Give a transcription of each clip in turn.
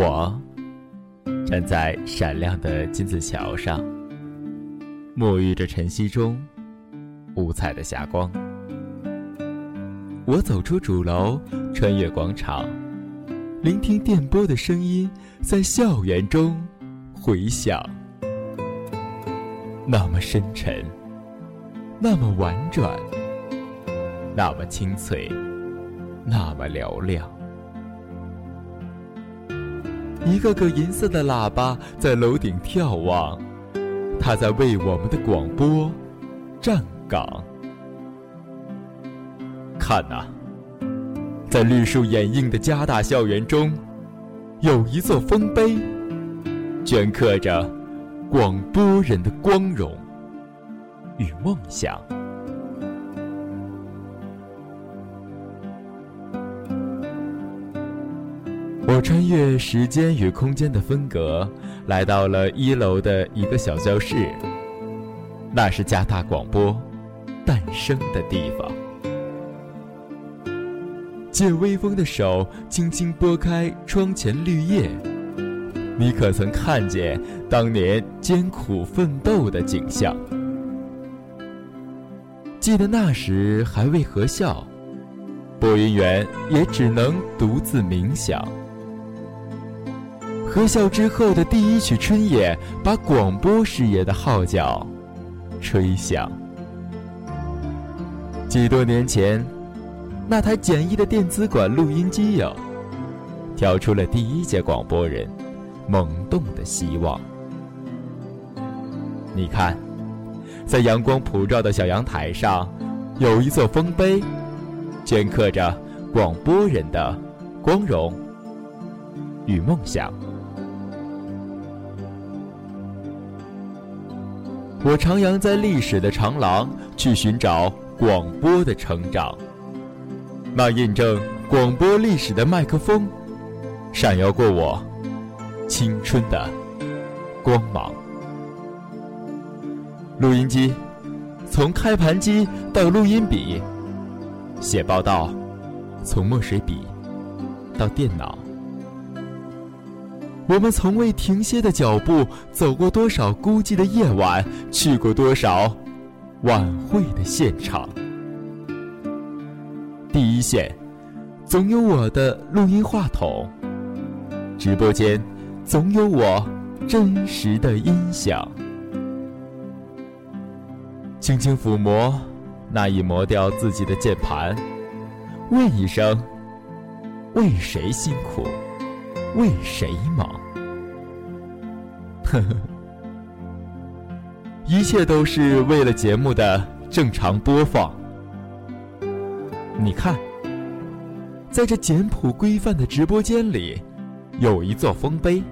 我站在闪亮的金子桥上，沐浴着晨曦中五彩的霞光。我走出主楼，穿越广场，聆听电波的声音在校园中回响，那么深沉，那么婉转，那么清脆，那么嘹亮。一个个银色的喇叭在楼顶眺望，它在为我们的广播站岗。看呐，在绿树掩映的加大校园中，有一座丰碑，镌刻着广播人的光荣与梦想。我穿越时间与空间的分隔，来到了一楼的一个小教室。那是加大广播诞生的地方。借微风的手，轻轻拨开窗前绿叶，你可曾看见当年艰苦奋斗的景象？记得那时还未合校，播音员也只能独自冥想。合校之后的第一曲春夜，把广播事业的号角吹响。几多年前，那台简易的电子管录音机哟，调出了第一届广播人萌动的希望。你看，在阳光普照的小阳台上，有一座丰碑，镌刻着广播人的光荣与梦想。我徜徉在历史的长廊，去寻找广播的成长。那印证广播历史的麦克风，闪耀过我青春的光芒。录音机，从开盘机到录音笔，写报道，从墨水笔到电脑。我们从未停歇的脚步，走过多少孤寂的夜晚，去过多少晚会的现场。第一线，总有我的录音话筒；直播间，总有我真实的音响。轻轻抚摸那已磨掉自己的键盘，问一声：为谁辛苦？为谁忙？呵呵，一切都是为了节目的正常播放。你看，在这简朴规范的直播间里，有一座丰碑，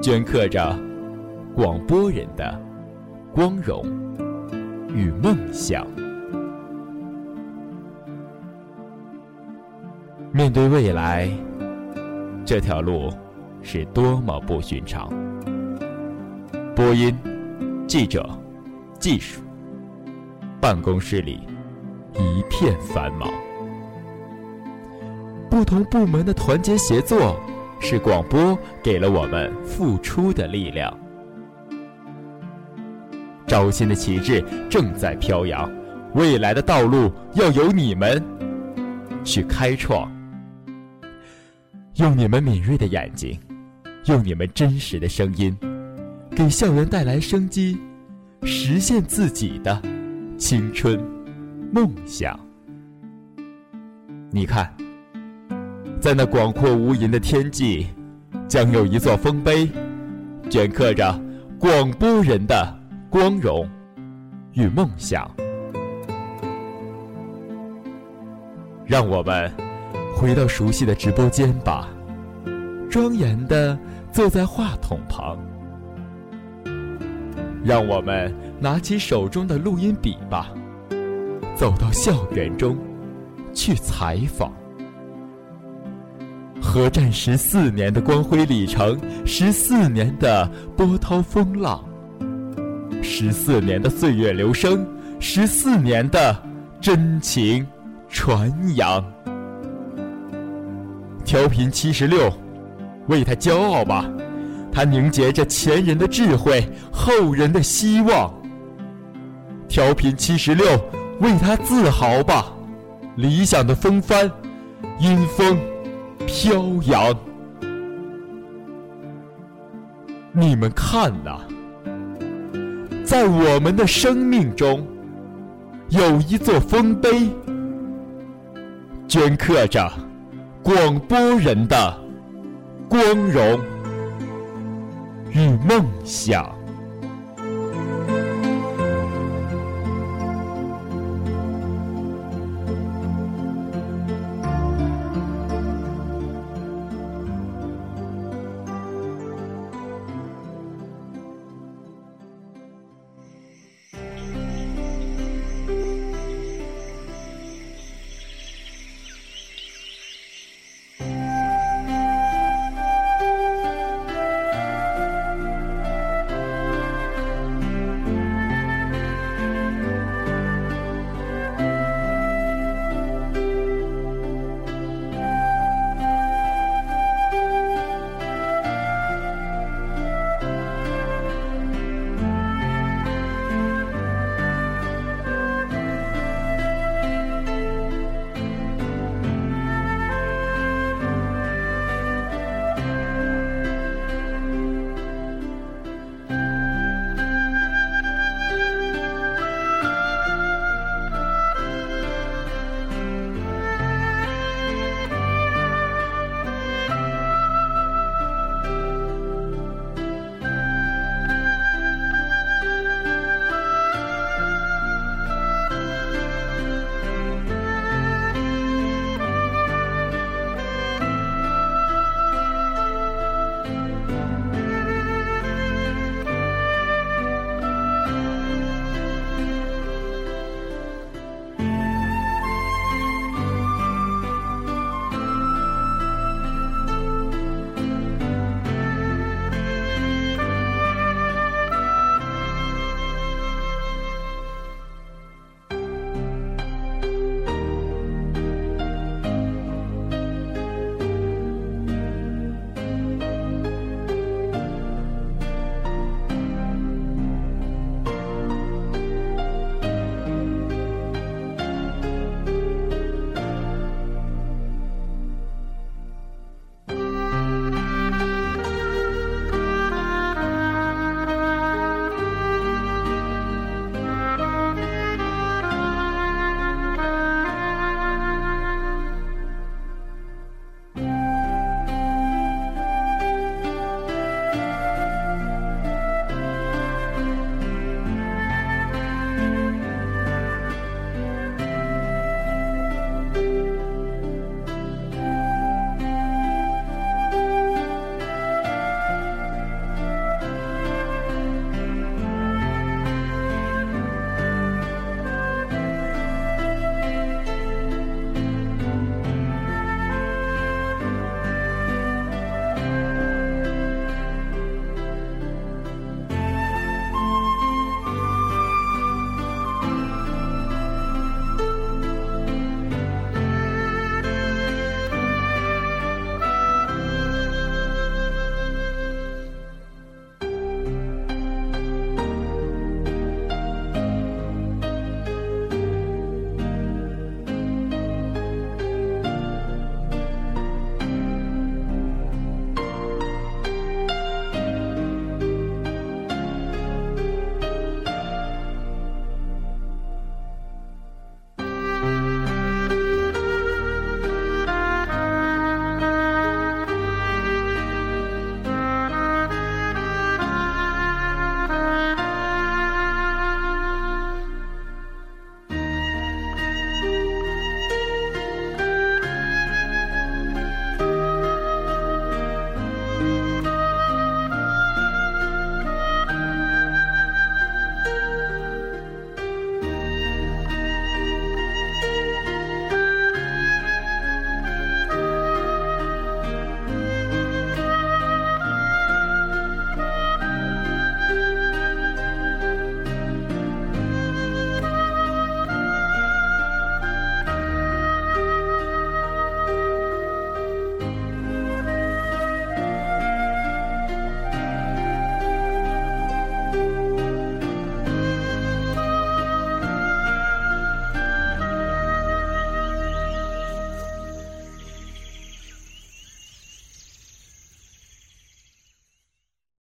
镌刻着广播人的光荣与梦想。面对未来，这条路是多么不寻常。播音、记者、技术，办公室里一片繁忙。不同部门的团结协作，是广播给了我们付出的力量。招新的旗帜正在飘扬，未来的道路要由你们去开创。用你们敏锐的眼睛，用你们真实的声音。给校园带来生机，实现自己的青春梦想。你看，在那广阔无垠的天际，将有一座丰碑，镌刻着广播人的光荣与梦想。让我们回到熟悉的直播间吧，庄严的坐在话筒旁。让我们拿起手中的录音笔吧，走到校园中去采访。核战十四年的光辉里程，十四年的波涛风浪，十四年的岁月流声，十四年的真情传扬。调频七十六，为他骄傲吧！他凝结着前人的智慧，后人的希望。调频七十六，为他自豪吧！理想的风帆，迎风飘扬。你们看呐，在我们的生命中，有一座丰碑，镌刻着广播人的光荣与梦想。